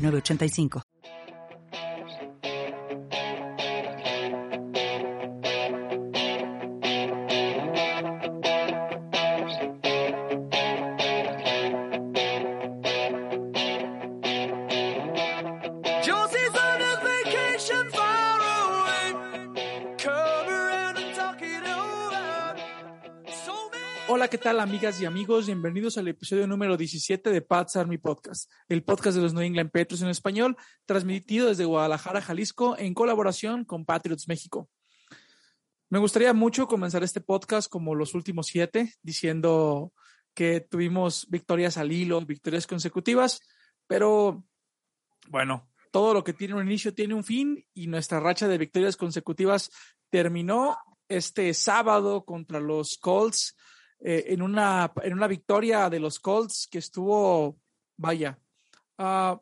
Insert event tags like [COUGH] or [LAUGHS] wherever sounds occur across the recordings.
985. Tal amigas y amigos? Bienvenidos al episodio número 17 de Pats Army Podcast, el podcast de los New England Patriots en español, transmitido desde Guadalajara, Jalisco, en colaboración con Patriots México. Me gustaría mucho comenzar este podcast como los últimos siete, diciendo que tuvimos victorias al hilo, victorias consecutivas, pero bueno, todo lo que tiene un inicio tiene un fin y nuestra racha de victorias consecutivas terminó este sábado contra los Colts eh, en, una, en una victoria de los Colts que estuvo, vaya, uh,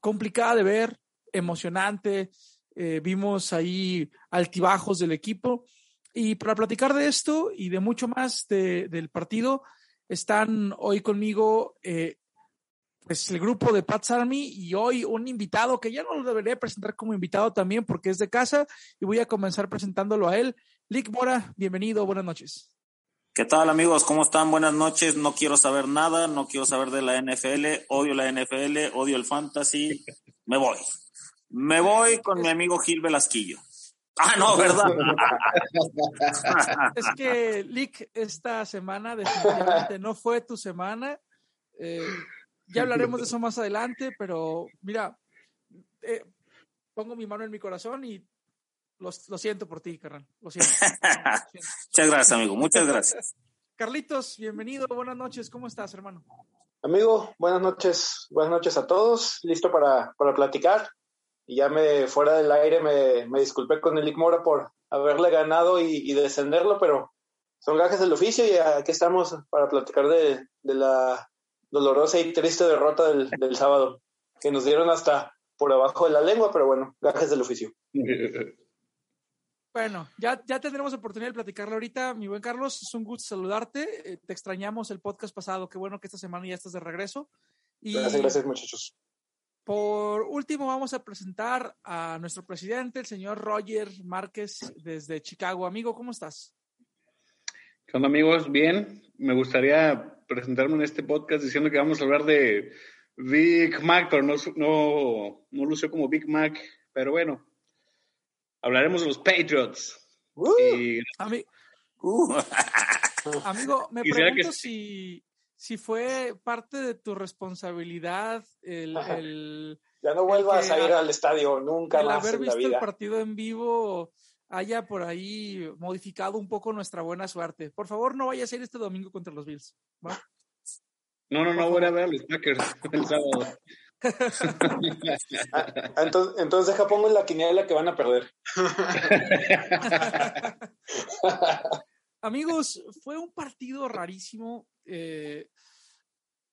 complicada de ver, emocionante. Eh, vimos ahí altibajos del equipo. Y para platicar de esto y de mucho más de, del partido, están hoy conmigo eh, pues el grupo de Pats Army y hoy un invitado que ya no lo debería presentar como invitado también porque es de casa y voy a comenzar presentándolo a él. Lick Mora, bienvenido, buenas noches. ¿Qué tal amigos? ¿Cómo están? Buenas noches. No quiero saber nada, no quiero saber de la NFL, odio la NFL, odio el fantasy. Me voy. Me voy con mi amigo Gil Velasquillo. Ah, no, ¿verdad? es que, Lick, esta semana definitivamente no fue tu semana. Eh, ya hablaremos de eso más adelante, pero mira, eh, pongo mi mano en mi corazón y lo, siento por ti, carnal. Lo siento. [LAUGHS] Muchas gracias, amigo. Muchas gracias. [LAUGHS] Carlitos, bienvenido. Buenas noches. ¿Cómo estás, hermano? Amigo, buenas noches. Buenas noches a todos. Listo para, para platicar. Y ya me, fuera del aire, me, me disculpé con el Mora por haberle ganado y, descenderlo, pero son gajes del oficio y aquí estamos para platicar de, de la dolorosa y triste derrota del, del sábado, que nos dieron hasta por abajo de la lengua, pero bueno, gajes del oficio. [LAUGHS] Bueno, ya, ya tendremos oportunidad de platicarlo ahorita. Mi buen Carlos, es un gusto saludarte. Eh, te extrañamos el podcast pasado. Qué bueno que esta semana ya estás de regreso. Y gracias, gracias, muchachos. Por último, vamos a presentar a nuestro presidente, el señor Roger Márquez, desde Chicago. Amigo, ¿cómo estás? ¿Qué onda, amigos? Bien. Me gustaría presentarme en este podcast diciendo que vamos a hablar de Big Mac, pero no, no, no lució como Big Mac. Pero bueno, hablaremos de los Patriots. Uh, uh. [LAUGHS] Amigo, me pregunto si, si fue parte de tu responsabilidad el, ya no vuelvas a ir al estadio nunca el más haber visto el partido en vivo haya por ahí modificado un poco nuestra buena suerte. Por favor, no vayas a ir este domingo contra los Bills. No, no, no voy a ver a los Packers el sábado. [LAUGHS] Entonces, entonces deja pongo la quiniela que van a perder. [LAUGHS] Amigos, fue un partido rarísimo. Eh,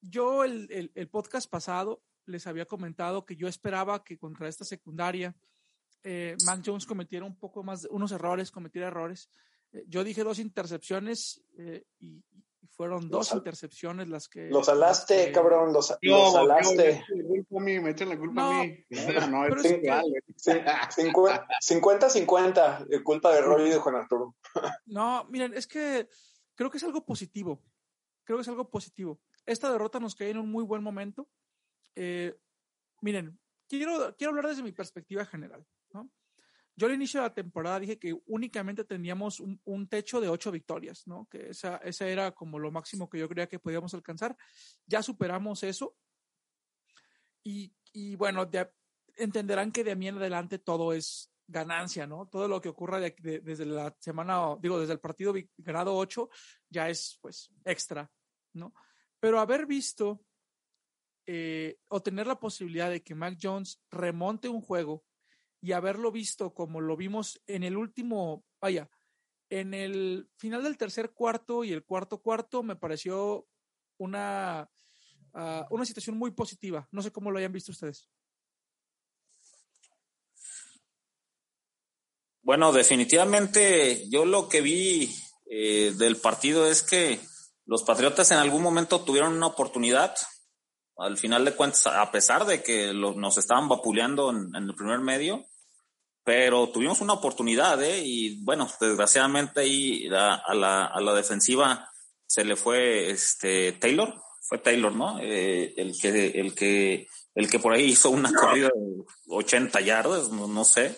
yo el, el, podcast pasado les había comentado que yo esperaba que contra esta secundaria eh, Mac Jones cometiera un poco más, unos errores, cometiera errores. Eh, yo dije dos intercepciones eh, y, fueron dos intercepciones las que. Los alaste, cabrón, los, los alaste. me echan la culpa a mí. No, [LAUGHS] no, es 50-50 de culpa de Roy y de Juan Arturo. No, miren, es que creo que es algo positivo. Creo que es algo positivo. Esta derrota nos cae en un muy buen momento. Eh, miren, quiero, quiero hablar desde mi perspectiva general. Yo al inicio de la temporada dije que únicamente teníamos un, techo de ocho victorias, ¿no? Que esa, esa era como lo máximo que yo creía que podíamos alcanzar. Ya superamos eso. Y, y bueno, entenderán que de mí en adelante todo es ganancia, ¿no? Todo lo que ocurra desde la semana, digo, desde el partido grado 8 ya es pues extra, ¿no? Pero haber visto eh, o tener la posibilidad de que Mac Jones remonte un juego y haberlo visto como lo vimos en el último, vaya, en el final del tercer cuarto y el cuarto cuarto me pareció una, uh, una situación muy positiva. No sé cómo lo hayan visto ustedes. Bueno, definitivamente yo lo que vi eh, del partido es que los Patriotas en algún momento tuvieron una oportunidad. Al final de cuentas, a pesar de que lo, nos estaban vapuleando en, en, el primer medio, pero tuvimos una oportunidad, ¿eh? Y bueno, desgraciadamente ahí a, a, la, a la defensiva se le fue este Taylor, fue Taylor, ¿no? Eh, el que el que el que por ahí hizo una corrida de 80 yardas, no, no sé.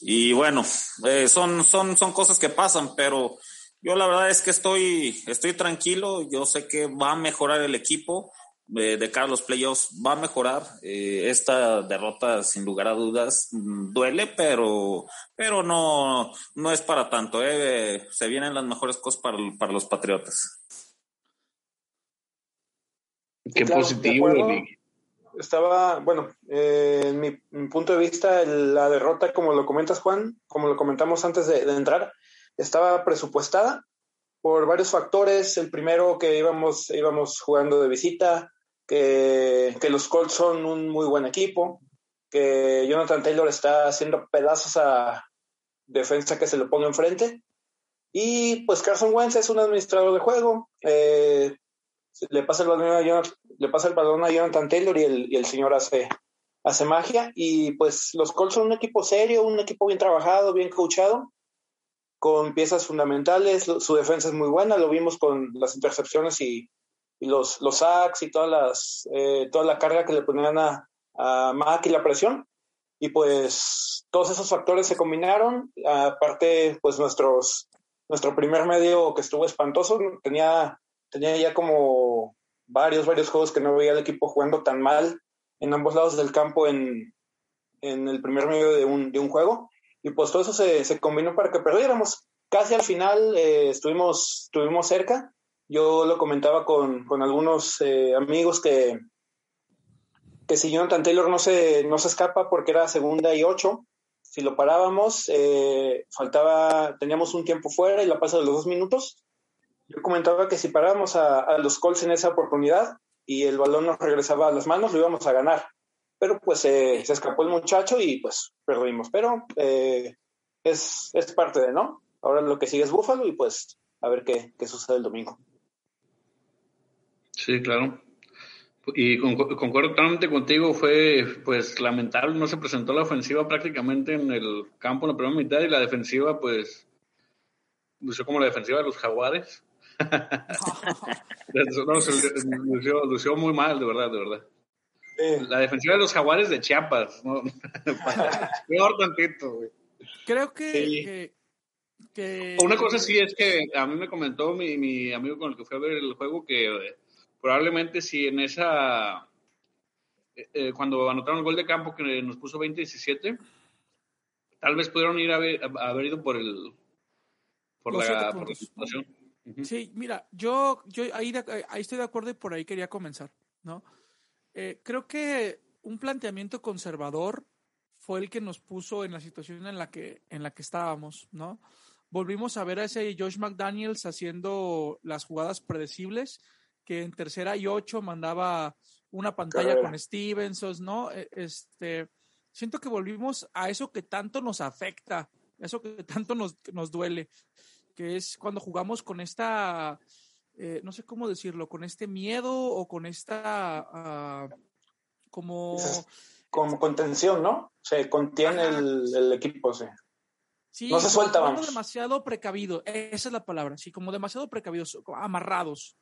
Y bueno, eh, son, son, son cosas que pasan, pero yo la verdad es que estoy, estoy tranquilo. Yo sé que va a mejorar el equipo eh, de cara a los playoffs, va a mejorar. Eh, esta derrota, sin lugar a dudas, mm, duele, pero, pero no, no es para tanto. Eh. Se vienen las mejores cosas para, para los Patriotas. Qué claro, positivo, estaba, bueno, eh, en mi, mi, punto de vista, el, la derrota, como lo comentas, Juan, como lo comentamos antes de, de, entrar, estaba presupuestada por varios factores. El primero, que íbamos, íbamos jugando de visita, que, los Colts son un muy buen equipo, que Jonathan Taylor está haciendo pedazos a defensa que se le ponga enfrente. Y pues Carson Wentz es un administrador de juego. Eh, le pasa el balón a Jonathan, le pasa el balón a Jonathan Taylor y el, y el señor hace, hace magia. Y pues los Colts son un equipo serio, un equipo bien trabajado, bien coachado, con piezas fundamentales. Su defensa es muy buena, lo vimos con las intercepciones y los, los sacks y todas las, eh, toda la carga que le ponían a, a Mac y la presión. Y pues todos esos factores se combinaron. Aparte, pues nuestros, nuestro primer medio que estuvo espantoso tenía tenía ya como varios, varios juegos que no veía el equipo jugando tan mal en ambos lados del campo en, en el primer medio de un, de un juego. Y pues todo eso se, se combinó para que perdiéramos. Casi al final eh, estuvimos, estuvimos cerca. Yo lo comentaba con, con algunos eh, amigos que, que si Jonathan Taylor no se, no se escapa porque era segunda y ocho, si lo parábamos, eh, faltaba, teníamos un tiempo fuera y la pasa de los dos minutos, yo comentaba que si parábamos a, los Colts en esa oportunidad y el balón nos regresaba a las manos, lo íbamos a ganar. Pero pues eh, se escapó el muchacho y pues perdimos. Pero es, es parte de, ¿no? Ahora lo que sigue es Búfalo y pues a ver qué, qué sucede el domingo. Sí, claro. Y concuerdo totalmente contigo, fue pues lamentable, no se presentó la ofensiva prácticamente en el campo en la primera mitad y la defensiva pues lució como la defensiva de los jaguares [LAUGHS] no, se lució, lució, muy mal, de verdad, de verdad. Sí. La defensiva de los jaguares de Chiapas, ¿no? [LAUGHS] Peor tantito, güey. Creo que, sí. que, que, Una cosa sí es que a mí me comentó mi, mi amigo con el que fui a ver el juego que eh, probablemente si en esa... Eh, eh, cuando anotaron el gol de campo que nos puso 20-17, tal vez pudieron ir a haber, a haber ido por el... Por, la, por la situación. Sí, mira, yo, yo ahí, ahí estoy de acuerdo y por ahí quería comenzar, ¿no? Eh, creo que un planteamiento conservador fue el que nos puso en la situación en la que, en la que estábamos, ¿no? Volvimos a ver a ese Josh McDaniels haciendo las jugadas predecibles, que en tercera y ocho mandaba una pantalla Carrera. con Stevenson, ¿no? E, este, siento que volvimos a eso que tanto nos afecta, eso que tanto nos, nos duele que es cuando jugamos con esta, eh, no sé cómo decirlo, con este miedo o con esta, uh, como... Como contención, ¿no? Se contiene el, el, equipo, sí. Sí, no se suelta, vamos. demasiado precavido, esa es la palabra, sí, como demasiado precavidos, amarrados.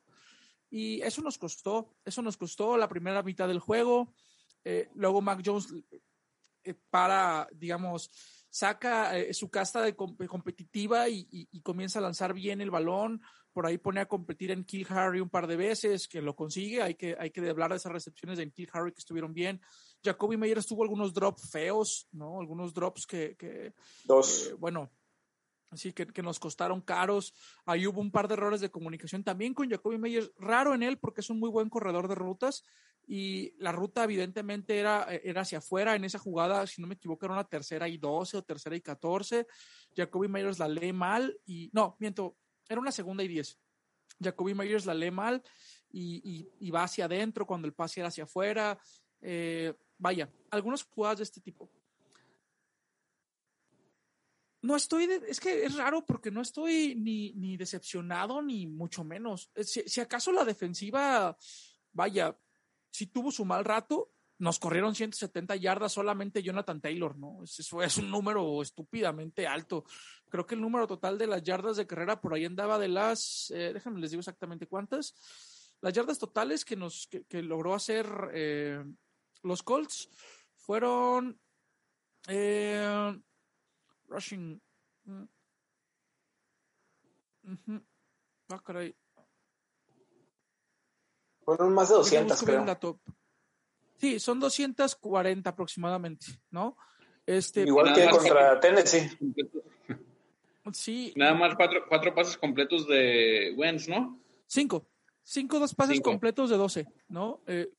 Y eso nos costó, eso nos costó la primera mitad del juego. Eh, luego Mac Jones eh, para, digamos, saca eh, su casta de comp competitiva y, y, y, comienza a lanzar bien el balón. Por ahí pone a competir en Kill Harry un par de veces, que lo consigue. Hay que, hay que hablar de esas recepciones de Kill Harry que estuvieron bien. Jacoby Meyer tuvo algunos drops feos, ¿no? Algunos drops que. que Dos. Eh, bueno, Así que, que, nos costaron caros. Ahí hubo un par de errores de comunicación también con Jacoby Meyers. Raro en él porque es un muy buen corredor de rutas y la ruta evidentemente era, era hacia afuera. En esa jugada, si no me equivoco, era una tercera y 12 o tercera y 14. Jacoby Meyers la lee mal y no, miento, era una segunda y 10. Jacoby Meyers la lee mal y, y, va hacia adentro cuando el pase era hacia afuera. Eh, vaya, algunas jugadas de este tipo. No estoy, de, es que es raro porque no estoy ni, ni decepcionado ni mucho menos. Si, si, acaso la defensiva, vaya, si tuvo su mal rato, nos corrieron 170 yardas solamente Jonathan Taylor, ¿no? Eso es un número estúpidamente alto. Creo que el número total de las yardas de carrera por ahí andaba de las, eh, déjenme les digo exactamente cuántas. Las yardas totales que nos que, que logró hacer eh, los Colts fueron eh, rushing. Uh -huh. Ah, caray. Fueron más de 200, creo. Sí, son 240 aproximadamente, ¿no? Este, Igual que contra Tennessee. Sí. Nada más cuatro, cuatro pases completos de Wentz, ¿no? Cinco. Cinco, dos pases Cinco. completos de 12, ¿no? Eh,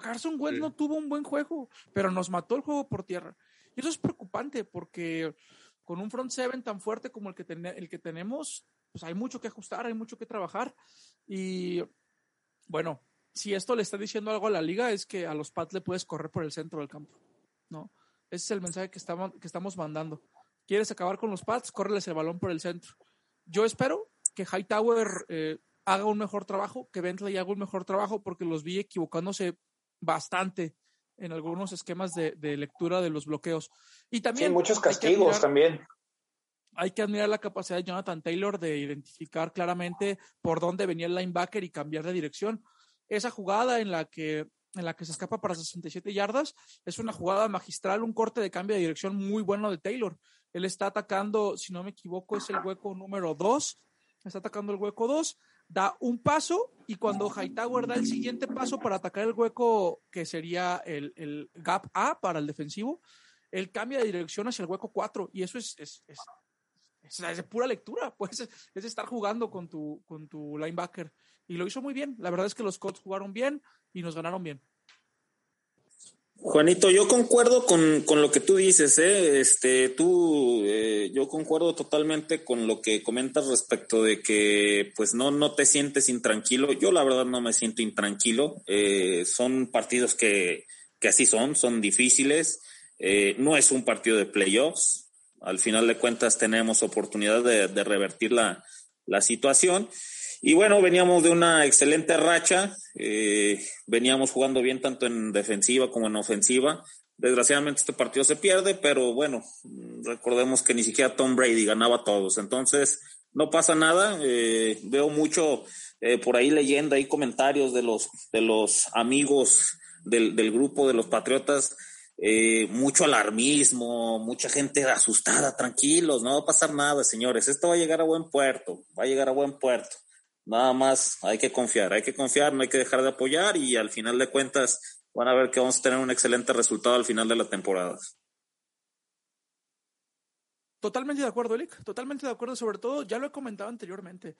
Carson Wentz sí. no tuvo un buen juego, pero nos mató el juego por tierra. Y eso es preocupante porque con un front seven tan fuerte como el que, ten el que tenemos, pues hay mucho que ajustar, hay mucho que trabajar. Y bueno, si esto le está diciendo algo a la liga es que a los Pats le puedes correr por el centro del campo, ¿no? Ese es el mensaje que estamos, que estamos mandando. ¿Quieres acabar con los Pats? Córreles el balón por el centro. Yo espero que Hightower eh, haga un mejor trabajo, que Bentley haga un mejor trabajo, porque los vi equivocándose bastante en algunos esquemas de, de lectura de los bloqueos. Y también... Sí, muchos castigos también. Hay que admirar la capacidad de Jonathan Taylor de identificar claramente por dónde venía el linebacker y cambiar de dirección. Esa jugada en la que en la que se escapa para 67 yardas, es una jugada magistral, un corte de cambio de dirección muy bueno de Taylor. Él está atacando, si no me equivoco, es el hueco número 2, está atacando el hueco 2, da un paso y cuando Hightower da el siguiente paso para atacar el hueco que sería el, el gap A para el defensivo, él cambia de dirección hacia el hueco 4 y eso es, es, es, es pura lectura, [LAUGHS] pues es estar jugando con tu, con tu linebacker y lo hizo muy bien. La verdad es que los Colts jugaron bien y nos ganaron bien. Juanito, yo concuerdo con, con lo que tú dices, ¿eh? Este, tú, eh, yo concuerdo totalmente con lo que comentas respecto de que, pues, no, no te sientes intranquilo. Yo, la verdad, no me siento intranquilo. Eh, son partidos que, que así son, son difíciles. Eh, no es un partido de playoffs. Al final de cuentas, tenemos oportunidad de, de revertir la, la situación. Y bueno, veníamos de una excelente racha, eh, veníamos jugando bien tanto en defensiva como en ofensiva. Desgraciadamente este partido se pierde, pero bueno, recordemos que ni siquiera Tom Brady ganaba todos, entonces no pasa nada. Eh, veo mucho eh, por ahí leyenda y comentarios de los, de los amigos del, del grupo de los Patriotas, eh, mucho alarmismo, mucha gente asustada, tranquilos, no va a pasar nada, señores, esto va a llegar a buen puerto, va a llegar a buen puerto. Nada más hay que confiar, hay que confiar, no hay que dejar de apoyar y al final de cuentas van a ver que vamos a tener un excelente resultado al final de la temporada. Totalmente de acuerdo, Eric, totalmente de acuerdo, sobre todo, ya lo he comentado anteriormente.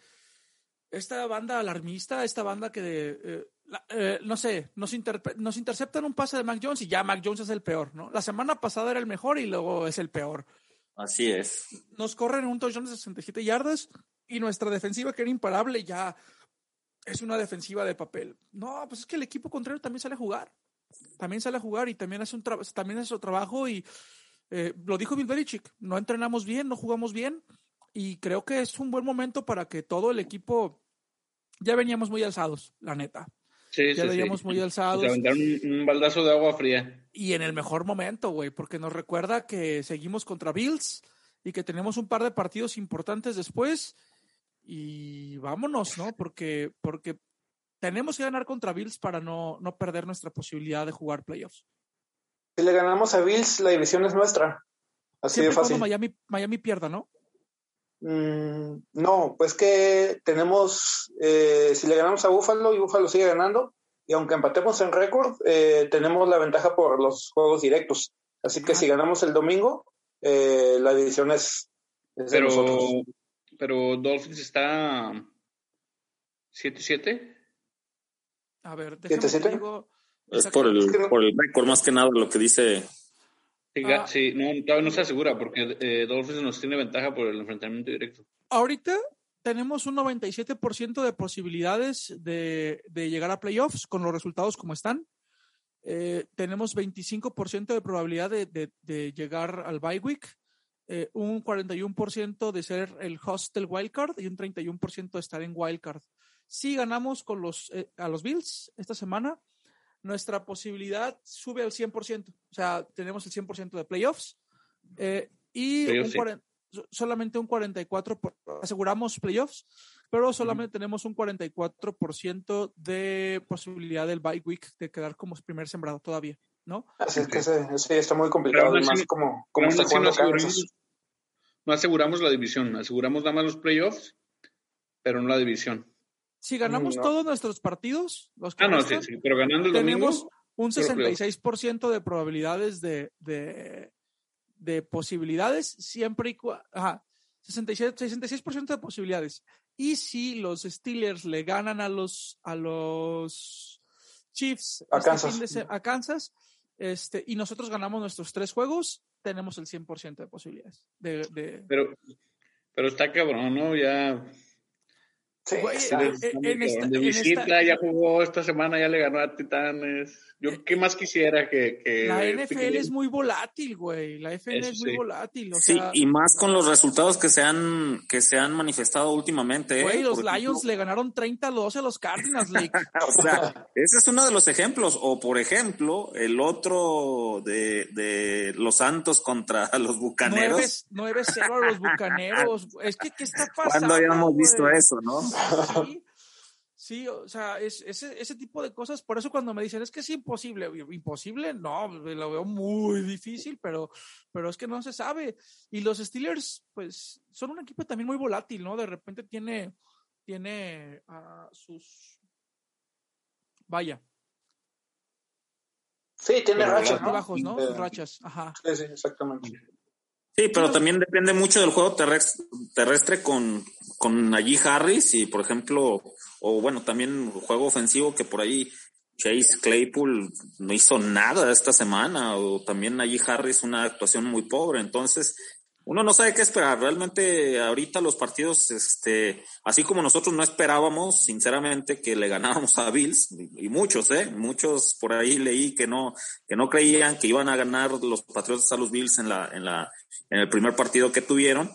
Esta banda alarmista, esta banda que, eh, la, eh, no sé, nos, nos interceptan un pase de Mac Jones y ya Mac Jones es el peor, ¿no? La semana pasada era el mejor y luego es el peor. Así es. Nos corren un touchdown de 67 yardas y nuestra defensiva, que era imparable, ya es una defensiva de papel. No, pues es que el equipo contrario también sale a jugar. También sale a jugar y también hace, un también hace su trabajo. Y eh, lo dijo Bill Belichick: no entrenamos bien, no jugamos bien. Y creo que es un buen momento para que todo el equipo. Ya veníamos muy alzados, la neta. Sí, ya sí, veníamos sí. muy alzados. Aventaron un, un baldazo de agua fría. Y en el mejor momento, güey, porque nos recuerda que seguimos contra Bills y que tenemos un par de partidos importantes después y vámonos, ¿no? Porque, porque tenemos que ganar contra Bills para no, no perder nuestra posibilidad de jugar playoffs. Si le ganamos a Bills, la división es nuestra. Así Siempre de fácil. Miami, Miami pierda, ¿no? Mm, no, pues que tenemos, eh, si le ganamos a Buffalo y Buffalo sigue ganando, y aunque empatemos en récord, eh, tenemos la ventaja por los juegos directos. Así que ah. si ganamos el domingo, eh, la división es pero, pero Dolphins está 7-7. A ver, déjame digo, Es por el, por el récord, más que nada, lo que dice. Sí, ah. no, todavía no se asegura porque eh, Dolphins nos tiene ventaja por el enfrentamiento directo. Ahorita tenemos un 97% de posibilidades de, de, llegar a playoffs con los resultados como están. Eh, tenemos 25% de probabilidad de, de, de, llegar al bye week, eh, un 41% de ser el host del wildcard y un 31% de estar en wildcard. Si ganamos con los, eh, a los Bills esta semana, nuestra posibilidad sube al 100%. O sea, tenemos el 100% de playoffs eh, y solamente un 44, aseguramos playoffs, pero solamente tenemos un 44% de posibilidad del bye week de quedar como primer sembrado todavía, ¿no? Así es que sí, está muy complicado. Además, como, como está no, aseguramos, no aseguramos la división, aseguramos nada más los playoffs, pero no la división. Si ganamos todos nuestros partidos, los ah, no, sí, sí, pero ganando el tenemos un 66% de probabilidades de, de, de, posibilidades, siempre y cuando. Ajá, 66%, 66 de posibilidades. Y si los Steelers le ganan a los, a los Chiefs a este Kansas, de, a Kansas este, y nosotros ganamos nuestros tres juegos, tenemos el 100% de posibilidades. De. Pero, pero está cabrón, ¿no? Ya Sí, en, esta, de visita ya jugó esta semana, ya le ganó a Titanes. Yo qué más quisiera que... que la NFL es muy volátil, güey. La NFL es muy volátil. O sí, sea, y más con los resultados que se han, que se han manifestado últimamente. ¿eh? Güey, los Lions le ganaron 30-12 a los Cardinals, League. [LAUGHS] o sea, ese es uno de los ejemplos. O por ejemplo, el otro de, de los Santos contra [LAUGHS] los Bucaneros. 9-0 a los Bucaneros. es que, ¿qué está pasando? ¿Cuándo habíamos visto eso, no? Sí. Sí, o sea, es, ese, ese tipo de cosas, por eso cuando me dicen es que es imposible, imposible, no, lo veo muy difícil, pero, pero es que no se sabe. Y los Steelers, pues, son un equipo también muy volátil, ¿no? De repente tiene, tiene uh, sus, vaya. Sí, tiene rachas, ¿no? bajos, ¿no? Sus rachas, ajá. Sí, sí, exactamente. Sí, pero también depende mucho del juego terrestre, terrestre con, con allí Harris y, por ejemplo, o bueno, también juego ofensivo que por ahí Chase Claypool no hizo nada esta semana, o también allí Harris una actuación muy pobre. Entonces, uno no sabe qué esperar. Realmente ahorita los partidos, este, así como nosotros no esperábamos, sinceramente, que le ganábamos a Bills, y muchos, eh, muchos por ahí leí que no, que no creían que iban a ganar los Patriotas a los Bills en la, en la, en el primer partido que tuvieron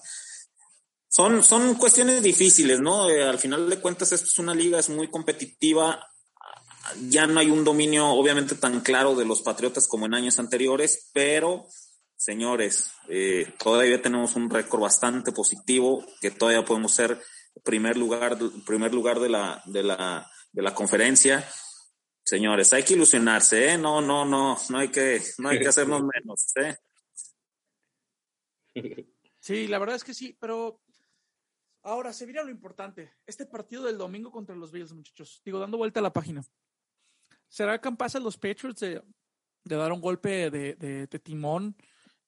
son, son cuestiones difíciles, ¿no? Eh, al final de cuentas, esto es una liga, es muy competitiva. Ya no hay un dominio, obviamente, tan claro de los Patriotas como en años anteriores, pero, señores, eh, todavía tenemos un récord bastante positivo, que todavía podemos ser primer lugar, primer lugar de la, de la, de la conferencia. Señores, hay que ilusionarse, ¿eh? No, no, no, no hay que, no hay que hacernos [LAUGHS] menos, ¿eh? Sí, la verdad es que sí, pero Ahora, se viene lo importante. Este partido del domingo contra los Bills, muchachos. Digo, dando vuelta a la página. ¿Será capaz los Patriots de, dar un golpe de, timón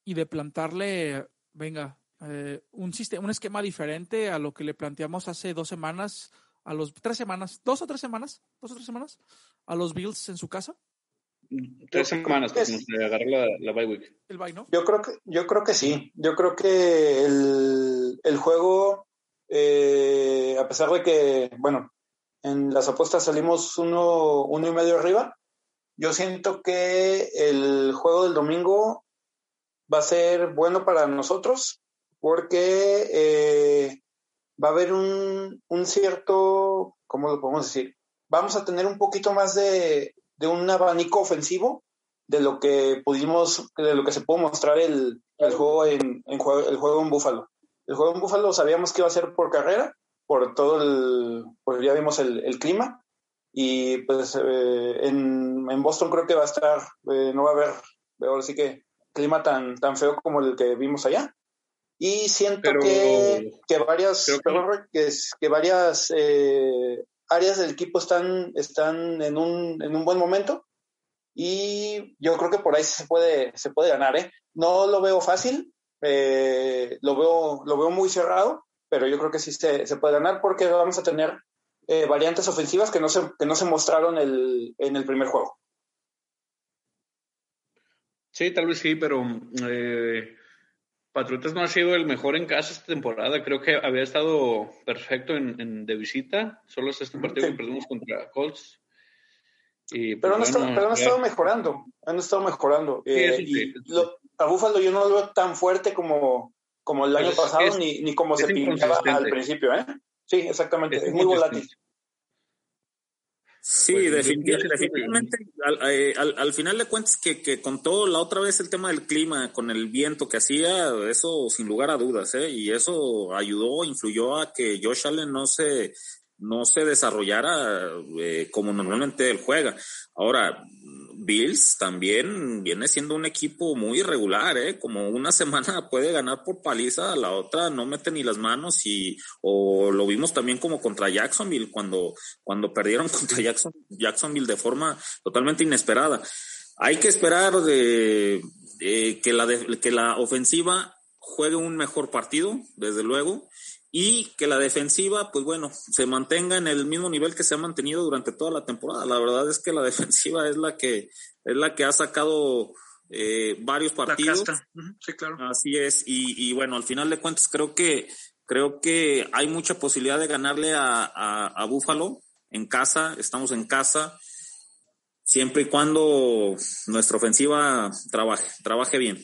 y de plantarle, venga, eh, un, sistema, un esquema diferente a lo que le planteamos hace dos semanas, a los tres semanas, dos o tres semanas, dos o tres semanas, a los Bills en su casa? Tres semanas, que se agarró la, la bye week. El bye, ¿no? Yo creo que, yo creo que sí. Yo creo que el, el juego eh, a pesar de que, bueno, en las apuestas salimos uno, uno y medio arriba, yo siento que el juego del domingo va a ser bueno para nosotros porque eh, va a haber un, un, cierto, ¿cómo lo podemos decir? Vamos a tener un poquito más de, de un abanico ofensivo de lo que pudimos, de lo que se pudo mostrar el, el juego en, en, el juego en Búfalo. El juego en Buffalo sabíamos que iba a ser por carrera, por todo el, pues ya vimos el, el clima. Y pues eh, en, en, Boston creo que va a estar, eh, no va a haber, ahora sí que clima tan, tan feo como el que vimos allá. Y siento que, que varias, que, que, varias eh, áreas del equipo están, están en, un, en un buen momento. Y yo creo que por ahí se puede, se puede ganar, ¿eh? No lo veo fácil, Eh, lo, veo, lo veo muy cerrado, pero yo creo que sí se, se puede ganar porque vamos a tener eh, variantes ofensivas que no se, que no se mostraron el, en el primer juego. Sí, tal vez sí, pero eh, Patriotas no ha sido el mejor en casa esta temporada. Creo que había estado perfecto en, de visita. Solo es este partido que perdimos contra Colts. Y, pero, pues, han estado, mejorando. Han estado mejorando. Eh, a Búfalo yo no lo veo tan fuerte como, como el año pasado, ni, ni como se pintaba al principio. ¿eh? Sí, exactamente. Es, muy volátil. Sí, pues, definitivamente, eh, al, final de cuentas que, que con todo la otra vez el tema del clima, con el viento que hacía, eso sin lugar a dudas, ¿eh? y eso ayudó, influyó a que Josh Allen no se, no se desarrollara eh, como normalmente él juega. Ahora, Bills también viene siendo un equipo muy irregular, ¿eh? Como una [LAUGHS] semana puede ganar por paliza, la otra no mete ni las manos y, o lo vimos también como contra Jacksonville, cuando, cuando perdieron [LAUGHS] contra Jackson, Jacksonville de forma totalmente inesperada. Hay que esperar de, que, la que la ofensiva juegue un mejor partido, desde luego, y que la defensiva, pues bueno, se mantenga en el mismo nivel que se ha mantenido durante toda la temporada. La verdad es que la [LAUGHS] defensiva es la que es la que ha sacado eh, varios partidos. Sí, claro. Así es. Y, bueno, al final de cuentas creo que creo que hay mucha posibilidad de ganarle a, a, a Búfalo en casa. Estamos en casa siempre y cuando nuestra ofensiva trabaje, trabaje bien.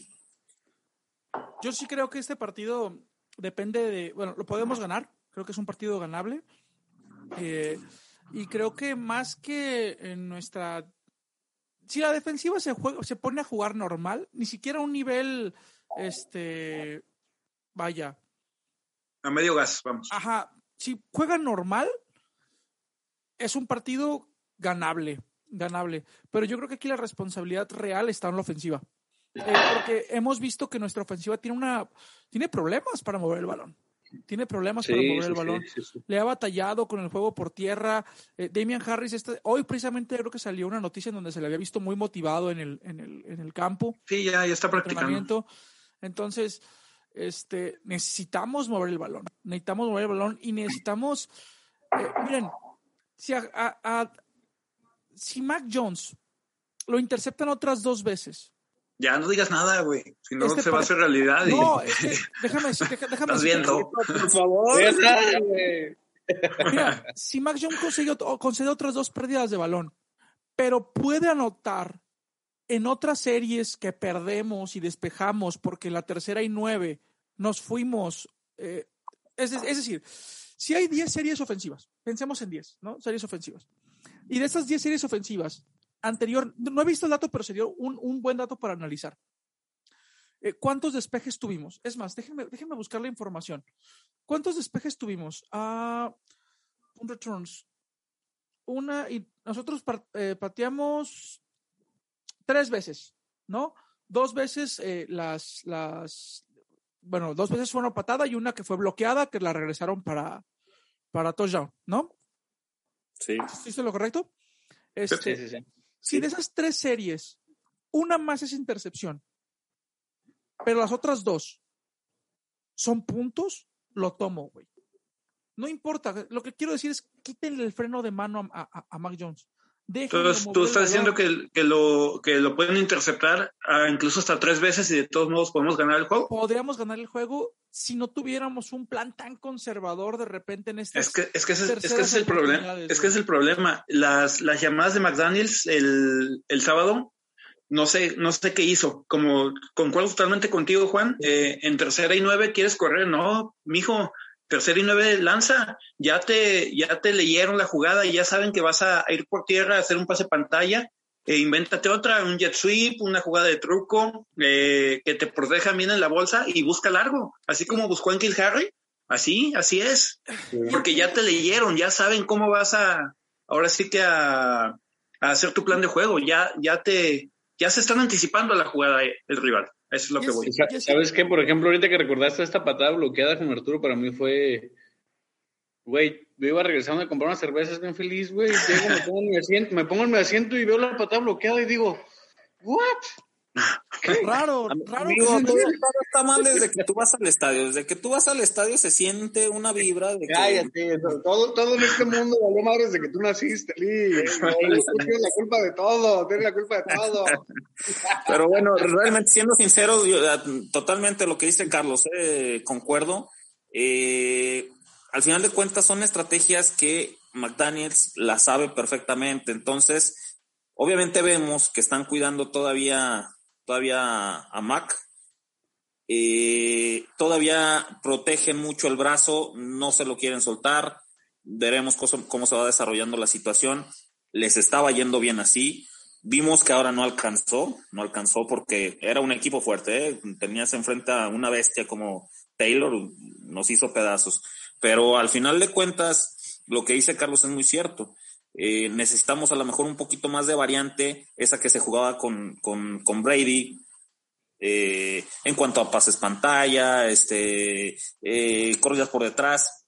Yo sí creo que este partido depende de, bueno, lo podemos ganar, creo que es un partido ganable. Eh, y creo que más que en nuestra... Si la defensiva se, juega, se pone a jugar normal, ni siquiera un nivel, este, vaya. A medio gas, vamos. Ajá, si juega normal, es un partido ganable, ganable. Pero yo creo que aquí la responsabilidad real está en la ofensiva. Eh, porque hemos visto que nuestra ofensiva tiene una tiene problemas para mover el balón. Tiene problemas para mover el balón. Le ha batallado con el juego por tierra. Eh, Damian Harris, este, hoy precisamente creo que salió una noticia en donde se le había visto muy motivado en el, en el, en el campo. Sí, ya, ya está practicando. Entonces, este, necesitamos mover el balón. Necesitamos mover el balón y necesitamos. Eh, miren, si, si Mac Jones lo interceptan otras dos veces ya no digas nada, güey. Si no, este se va a hacer realidad. No, [LAUGHS] déjame decir, déjame Estás viendo. Por favor. [LAUGHS] Mira, si Max Jones concede otras dos pérdidas de balón, pero puede anotar en otras series que perdemos y despejamos porque en la tercera y nueve nos fuimos. Eh, es, es, decir, si hay 10 series ofensivas, pensemos en 10, ¿no? Series ofensivas. Y de esas 10 series ofensivas, anterior, no he visto el dato, pero se dio un, buen dato para analizar. Eh, ¿Cuántos despejes tuvimos? Es más, déjenme, déjenme buscar la información. ¿Cuántos despejes tuvimos? Ah, un returns. Una, y nosotros eh, pateamos tres veces, ¿no? Dos veces eh, las, las, bueno, dos veces fue una patada y una que fue bloqueada, que la regresaron para, para touchdown, ¿no? Sí. ¿Es lo correcto? Este, sí, sí, sí. Si de esas tres series, una más es intercepción, pero las otras dos son puntos, lo tomo, güey. No importa, lo que quiero decir es quítenle el freno de mano a, a, Mac Jones. Entonces, tú estás diciendo que, que, lo, que lo pueden interceptar ah, incluso hasta tres veces y de todos modos podemos ganar el juego. Podríamos ganar el juego si no tuviéramos un plan tan conservador de repente en este es que es que ese, es, que es el problema es que es el problema. Las, las llamadas de McDaniels el, el sábado no sé no sé qué hizo. Como concuerdo totalmente contigo Juan eh, en tercera y nueve quieres correr no mijo tercera y nueve lanza ya te ya te leyeron la jugada y ya saben que vas a, ir por tierra a hacer un pase pantalla e invéntate otra, un jet sweep, una jugada de truco eh, que te proteja bien en la bolsa y busca largo, así como buscó en Kill Harry, así, así es, porque ya te leyeron, ya saben cómo vas a, ahora sí que a, hacer tu plan de juego, ya, ya te, ya se están anticipando a la jugada el rival, eso es lo que voy. ¿Sabes qué? Por ejemplo, ahorita que recordaste esta patada bloqueada con Arturo, para mí fue Güey, yo iba regresando a comprar unas cervezas bien feliz, güey. me pongo en mi asiento, me pongo en mi asiento y veo la patada bloqueada y digo, ¿what? [LAUGHS] Raro, raro. Amigo, que todo está mal desde que tú vas al estadio. Desde que tú vas al estadio se siente una vibra de que Cállate, eso, todo, todo en este mundo valió madre desde que tú naciste, Lee. [LAUGHS] Tú tienes la culpa de todo, tienes la culpa de todo. [LAUGHS] Pero bueno, realmente siendo sincero, yo, eh, totalmente lo que dice Carlos, eh, concuerdo. Eh, al final de cuentas son estrategias que McDaniels la sabe perfectamente. Entonces, obviamente vemos que están cuidando todavía, todavía a Mac. Eh, todavía protegen mucho el brazo, no se lo quieren soltar. Veremos cómo, cómo se va desarrollando la situación. Les estaba yendo bien así. Vimos que ahora no alcanzó, no alcanzó porque era un equipo fuerte, ¿eh? tenías enfrente a una bestia como Taylor, nos hizo pedazos. Pero al final de cuentas, lo que dice Carlos es muy cierto. Eh, necesitamos a lo mejor un poquito más de variante, esa que se jugaba con, con, con Brady, eh, en cuanto a pases pantalla, este, eh, corridas por detrás,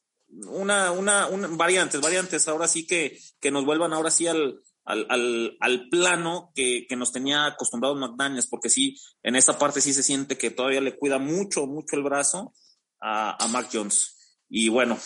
una, una, variantes, variantes, ahora sí que, que nos vuelvan ahora sí al, al, al, al plano que, que, nos tenía acostumbrados McDaniels, porque sí, en esa parte sí se siente que todavía le cuida mucho, mucho el brazo a, a Mac Jones. Y bueno,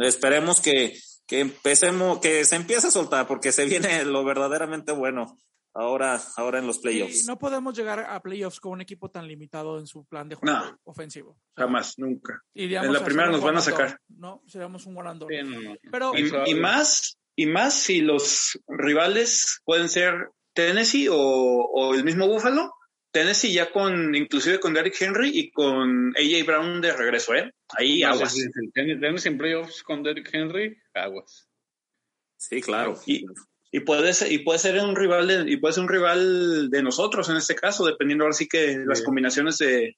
esperemos que, que empecemos, que se empiece a soltar, porque se viene [LAUGHS] lo verdaderamente bueno ahora, ahora en los playoffs. Y no podemos llegar a playoffs con un equipo tan limitado en su plan de juego No. ofensivo. O sea, Jamás, nunca. En la primera nos van a sacar. No, seríamos un Sí, no, no. Pero Y, más, y más si los rivales pueden ser Tennessee o, o el mismo Buffalo. Tennessee ya con, inclusive con Derrick Henry y con AJ Brown de regreso, ¿eh? Ahí No, aguas. tienes en playoffs con Derrick Henry, aguas. Sí, claro. Y, y puede ser, y puede ser un rival de, y puede ser un rival de nosotros en este caso, dependiendo ahora sí que las combinaciones de,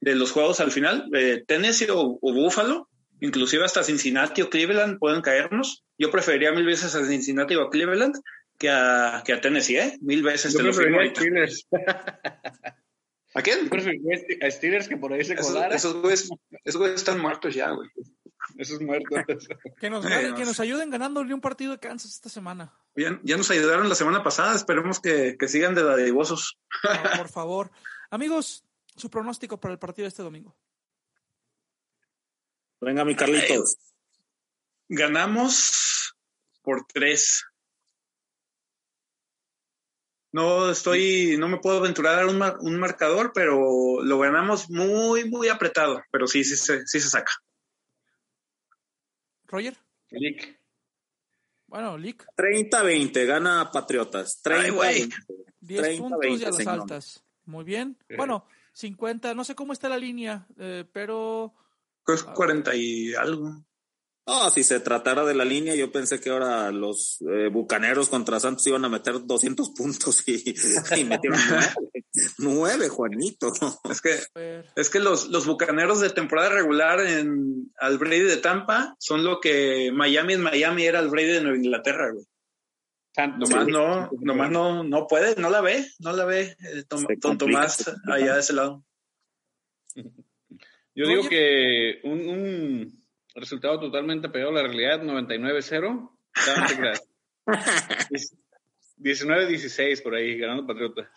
de los juegos al final, eh, Tennessee o, o Buffalo, inclusive hasta Cincinnati o Cleveland pueden caernos. Yo preferiría mil veces a Cincinnati o a Cleveland que a, que a Tennessee, ¿eh? Mil veces Yo te lo firmo a ahorita. Steelers. [LAUGHS] ¿A quién? A Steelers que por ahí se Esos, colara. esos güeyes, esos güeyes están muertos ya, güey. Esos muertos. [LAUGHS] que nos, Eh, que nos ayuden ganándole un partido de Kansas esta semana. Ya, ya nos ayudaron la semana pasada, esperemos que, que sigan de dadivosos. No, [LAUGHS] por favor. Amigos, su pronóstico para el partido de este domingo. Venga, mi Carlitos. Ganamos por tres. No estoy, no me puedo aventurar a dar un, mar- un marcador, pero lo ganamos muy, muy apretado. Pero sí, sí, se- sí se saca. Roger. Lick. Bueno, Lick, 30-20, gana Patriotas. 30 Ay, güey. 10 30, puntos 20, y a las señor. altas. Muy bien. Sí. Bueno, 50, no sé cómo está la línea, eh, pero Pues 40 y algo. No, si se tratara de la línea, yo pensé que ahora los eh, bucaneros contra Santos iban a meter 200 puntos y, y metieron [LAUGHS] nueve. Nueve, Juanito. Es que, es que los, los bucaneros de temporada regular en al Brady de Tampa son lo que Miami en Miami era el Brady de Nueva Inglaterra, güey. Santos. Nomás no, nomás no, no puede, no la ve, no la ve eh, Tom, Tomás allá de ese lado. Yo digo que un, un resultado totalmente pegado a la realidad, 99-0. No, te creas. 19-16 por ahí, ganando Patriota.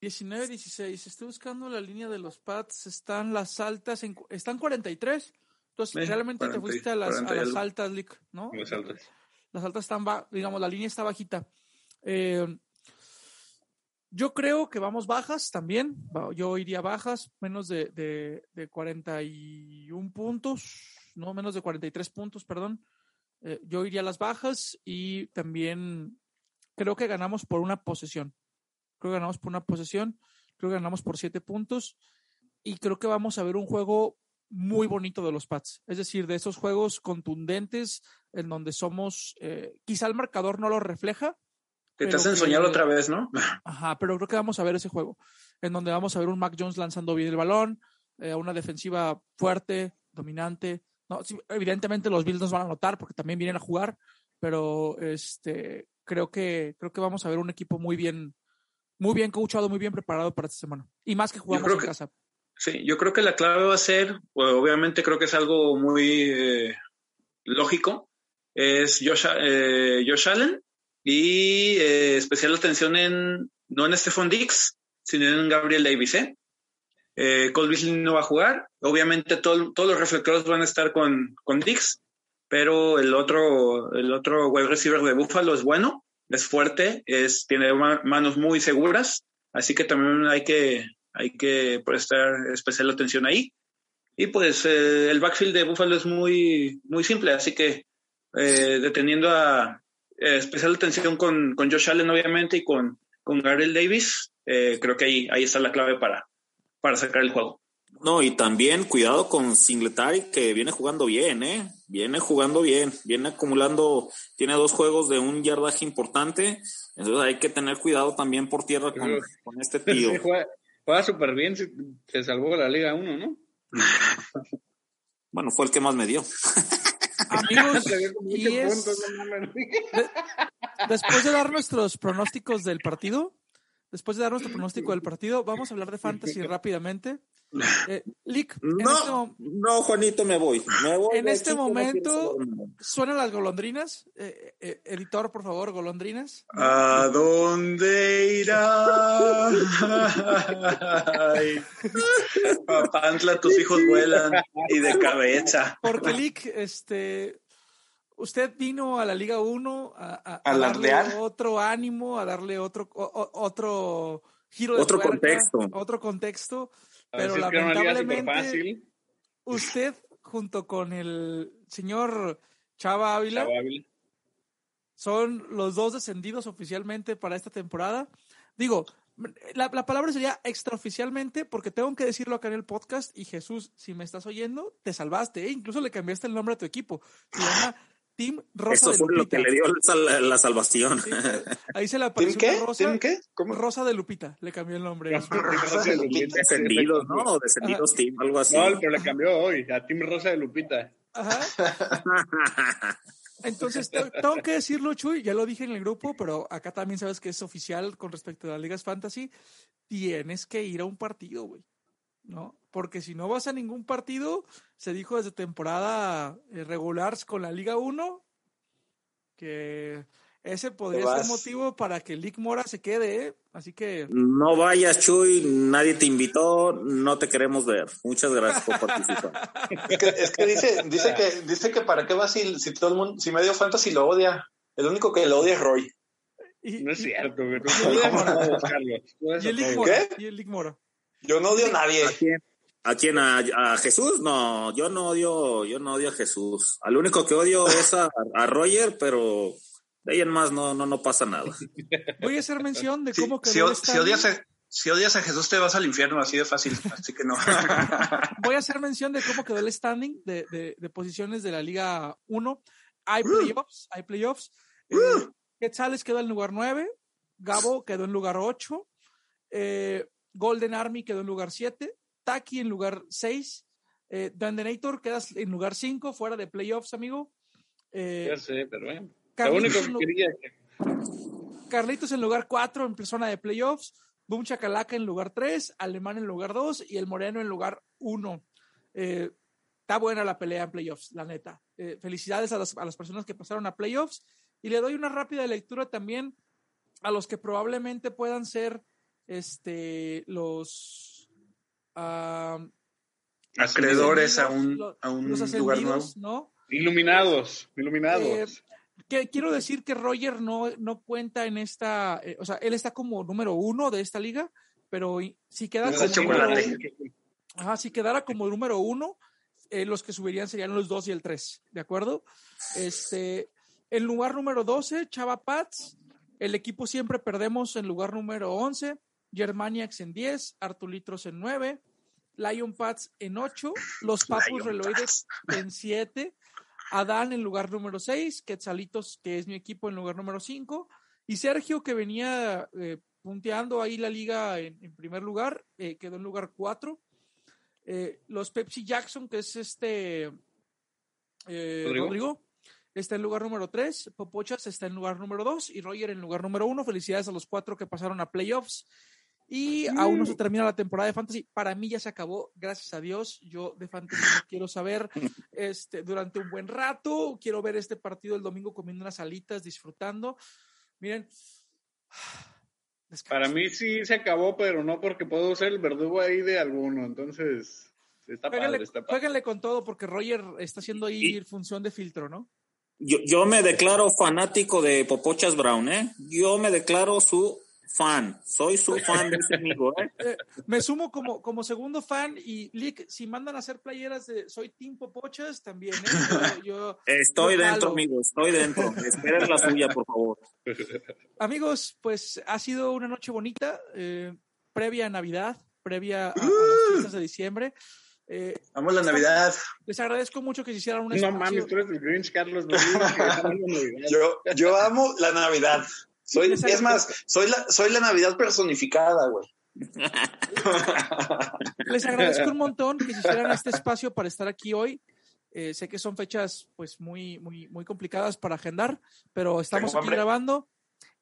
19-16. Estoy buscando la línea de los Pats. Están las altas, en, están 43. Entonces, Eh, realmente te 40 y- fuiste a las, 40 a las altas, Lick, ¿no? Las altas. Las altas están, digamos, la línea está bajita. Eh, yo creo que vamos bajas también. Yo iría bajas, menos de, de, de 41 puntos, no, menos de 43 puntos, perdón. Eh, yo iría a las bajas y también creo que ganamos por una posesión. Creo que ganamos por una posesión. Creo que ganamos por 7 puntos. Y creo que vamos a ver un juego muy bonito de los Pats. Es decir, de esos juegos contundentes en donde somos, eh, quizá el marcador no lo refleja, Que te que- soñar otra vez, ¿no? [LAUGHS] Ajá, pero creo que vamos a ver ese juego, en donde vamos a ver un Mac Jones lanzando bien el balón, eh, una defensiva fuerte, dominante. No, sí, evidentemente los Bills nos van a notar porque también vienen a jugar, pero este creo que creo que vamos a ver un equipo muy bien, muy bien coachado, muy bien preparado para esta semana. Y más que jugamos en que- casa. Sí, yo creo que la clave va a ser, pues, obviamente creo que es algo muy eh, lógico, es Josh, eh, Josh Allen y eh, especial atención en, no en Stephon Dix, si tienen Gabriel Davis, ¿eh? Eh, Cole no va a jugar. Obviamente todo- todos los reflectores van a estar con, con Dix, pero el otro, el otro wide receiver de Buffalo es bueno, es fuerte, es, tiene ma- manos muy seguras, así que también hay que, hay que prestar especial atención ahí. Y pues eh, el backfield de Buffalo es muy, muy simple, así que eh, deteniendo a eh, especial atención con, con Josh Allen, obviamente, y con, con Gabriel Davis, eh, creo que ahí, ahí está la clave para, para sacar el juego. No, y también cuidado con Singletary, que viene jugando bien, ¿eh? Viene jugando bien, viene acumulando, tiene dos juegos de un yardaje importante, entonces hay que tener cuidado también por tierra con, Pero- con este tío. [LAUGHS] Sí, juega, juega súper bien, se, salvó la Liga 1, ¿no? Bueno, fue el que más me dio. Amigos, [LAUGHS] Se dio como y es- puntos, no mames. después de dar nuestros pronósticos del partido, después de dar nuestro pronóstico del [LAUGHS] partido, vamos a hablar de fantasy rápidamente. [LAUGHS] Eh, Lick, en este, No, no, Juanito, me voy. Me voy En este no momento-. ¿suenan las golondrinas? Eh, eh, editor, por favor, golondrinas. ¿A dónde irá? Ay. [LAUGHS] Papantla, tus hijos vuelan y de cabeza. Porque Lick, este, usted vino a la Liga 1 a, a- a ¿Alardear? darle otro ánimo, a darle otro, o- o- otro giro de Otro tuerca, contexto. otro contexto, A pero lamentablemente fácil. usted junto con el señor Chava Ávila Chava Ávila. son los dos descendidos oficialmente para esta temporada. Digo, la, la palabra sería extraoficialmente porque tengo que decirlo acá en el podcast y Jesús, si me estás oyendo, te salvaste, ¿eh? incluso le cambiaste el nombre a tu equipo. Se llama Team Rosa Eso de fue lo que le dio la, la salvación. Sí, [LAUGHS] ahí se le ¿Team apareció qué? una rosa, ¿Team qué? ¿Cómo? Rosa de Lupita, le cambió el nombre. Rosa de Lupita. Descendidos, ¿no? Descendidos team, algo así. No, pero le cambió hoy a Team Rosa de Lupita. Ajá. [LAUGHS] Entonces, te- tengo que decirlo, Chuy, ya lo dije en el grupo, pero acá también sabes que es oficial con respecto a las ligas fantasy. Tienes que ir a un partido, güey. ¿No? Porque si no vas a ningún partido, se dijo desde temporada eh, regular con la Liga 1 que ese podría ser vas. motivo para que Lick Mora se quede, ¿eh? Así que No vayas, Chuy, nadie te invitó, no te queremos ver. Muchas gracias por participar. [LAUGHS] Es que, es que dice, dice que dice que para qué va si, si todo el mundo, si medio fantasy lo odia. El único que lo odia es Roy. y, No es cierto, y el Lick. Mora, ¿Qué? y el Lick Mora. Yo no odio a nadie. ¿A quién? ¿A quién? ¿A, a Jesús? No, yo no odio, yo no odio a Jesús. Al único que odio es a, a Roger, pero de ahí en más no, no, no pasa nada. Voy a hacer mención de cómo quedó si si standing. odias a, si odias a Jesús, te vas al infierno, así de fácil. Así que no. [LAUGHS] Voy a hacer mención de cómo quedó el standing de, de- de posiciones de la Liga 1. Hay playoffs, hay playoffs. Eh, Quetzales quedó en lugar 9, Gabo quedó en lugar 8, eh, Golden Army quedó en lugar 7, Taki en lugar 6, eh, Dandenator quedas en lugar 5, fuera de playoffs, amigo. Eh, Ya sé, pero bueno. Lo Carlitos único en que quería que Carlitos en lugar 4 en zona de playoffs, Boom Chacalaca en lugar 3, Alemán en lugar 2 y el Moreno en lugar 1. Eh, está buena la pelea en playoffs, la neta. Eh, felicidades a las, a las personas que pasaron a playoffs y le doy una rápida lectura también a los que probablemente puedan ser este, los ah, Acreedores a un, a un los lugar nuevo. ¿no? Iluminados, iluminados. Eh, que quiero decir que Roger no, no cuenta en esta, eh, o sea, él está como número uno de esta liga, pero si queda No como número, ajá, si quedara como número uno, eh, los que subirían serían los dos y el tres, ¿de acuerdo? Este, en lugar número 12, Chava Pats, el equipo siempre perdemos en lugar número 11, Germaniacs en 10, Artulitros en 9, Lion Pats en 8, los [LAUGHS] Papus Reloides en 7, Adán en lugar número 6, Quetzalitos, que es mi equipo, en lugar número 5, y Sergio, que venía eh, punteando ahí la liga en, en primer lugar, eh, quedó en lugar 4. Eh, los Pepsi Jackson, que es este eh, Rodrigo. Rodrigo. está en lugar número 3, Popochas está en lugar número 2 y Roger en lugar número 1. Felicidades a los cuatro que pasaron a playoffs. Y aún no se termina la temporada de Fantasy. Para mí ya se acabó, gracias a Dios. Yo de Fantasy no [LAUGHS] quiero saber este, durante un buen rato. Quiero ver este partido el domingo comiendo unas alitas, disfrutando. Miren, [SIGHS] Para mí sí se acabó, pero no porque puedo ser el verdugo ahí de alguno. Entonces, está Jueguenle, padre, está con todo porque Roger está haciendo ahí Y- función de filtro, ¿no? Yo, yo me declaro fanático de Popochas Brown, ¿eh? Yo me declaro su fan. Soy su fan de ese amigo, ¿eh? [LAUGHS] Eh, me sumo como, como segundo fan y Lick, si mandan a hacer playeras de Soy Team Popochas, también, ¿eh? Yo, [LAUGHS] Estoy yo dentro, amigo, estoy dentro. Esperen la suya, por favor. Amigos, pues ha sido una noche bonita, eh, previa a Navidad, previa a, a las ¡Uh! fiestas de diciembre. Eh, Vamos la Navidad. les agradezco mucho que se hicieran un No espacio. mames, tú eres el Grinch, Carlos. No. [LAUGHS] Yo, yo amo la Navidad. Soy, es más, soy la, soy la Navidad personificada, güey. [LAUGHS] Les agradezco un montón que se hicieran este espacio para estar aquí hoy. Eh, sé que son fechas pues muy, muy, muy complicadas para agendar, pero estamos Tengo aquí hambre. grabando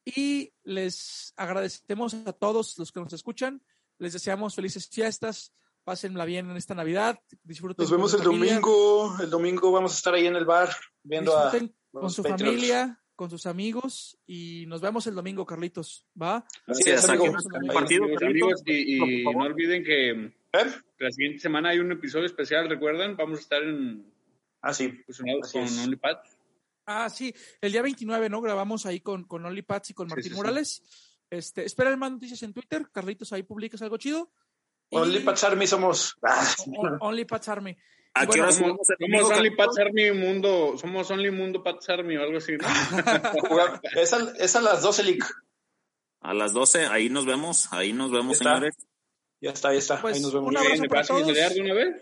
y les agradecemos a todos los que nos escuchan. Les deseamos felices fiestas, pásenla bien en esta Navidad, disfruten. Nos con vemos el familia, domingo. El domingo vamos a estar ahí en el bar viendo a Disfruten con los su Patriots. familia, con sus amigos y nos vemos el domingo, Carlitos. ¿Va? Así Sí, un partido, Amigos, y, y no olviden que ¿Eh? la siguiente semana hay un episodio especial, ¿recuerdan? Vamos a estar en Ah, sí. con es. OnlyPad. Ah, sí, el día 29, ¿no? Grabamos ahí con, con Only Pats y con Martín sí, sí. Morales. Este, esperen más noticias en Twitter. Carlitos, ahí publicas algo chido. Y- Only Pats Army somos. On- Only Pats Army. ¿A qué bueno, hora Somos, jugamos el somos Only Carlitos? Pats Army Mundo, somos Only Mundo Pats Army o algo así, [LAUGHS] es, a, es a las 12, Lick. A las 12, ahí nos vemos, ahí nos vemos, Ya está. señores. Ya está, ahí está. Pues, ahí nos vemos. un abrazo ¿Me para todos. de una vez?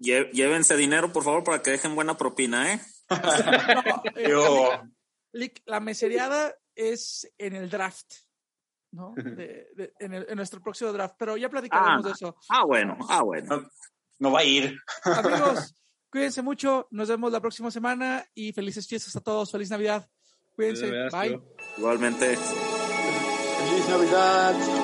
Lle- Llévense dinero, por favor, para que dejen buena propina, ¿eh? No, [LAUGHS] eh, Yo. [LAUGHS] Lick, la mesereada es en el draft, ¿no? De- de- en, el- en nuestro próximo draft, pero ya platicaremos Ah. de eso. Ah, bueno, ah, bueno. No va a ir. Amigos, [LAUGHS] cuídense mucho. Nos vemos la próxima semana y felices fiestas a todos. Feliz Navidad. Cuídense. Bye. Igualmente. Feliz Navidad.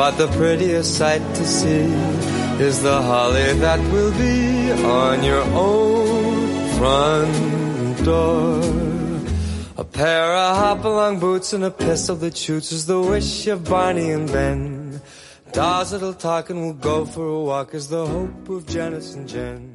But the prettiest sight to see is the holly that will be on your own front door. A pair of hop-along boots and a pistol that shoots is the wish of Barney and Ben. Dolls that'll talk and we'll go for a walk is the hope of Janice and Jen.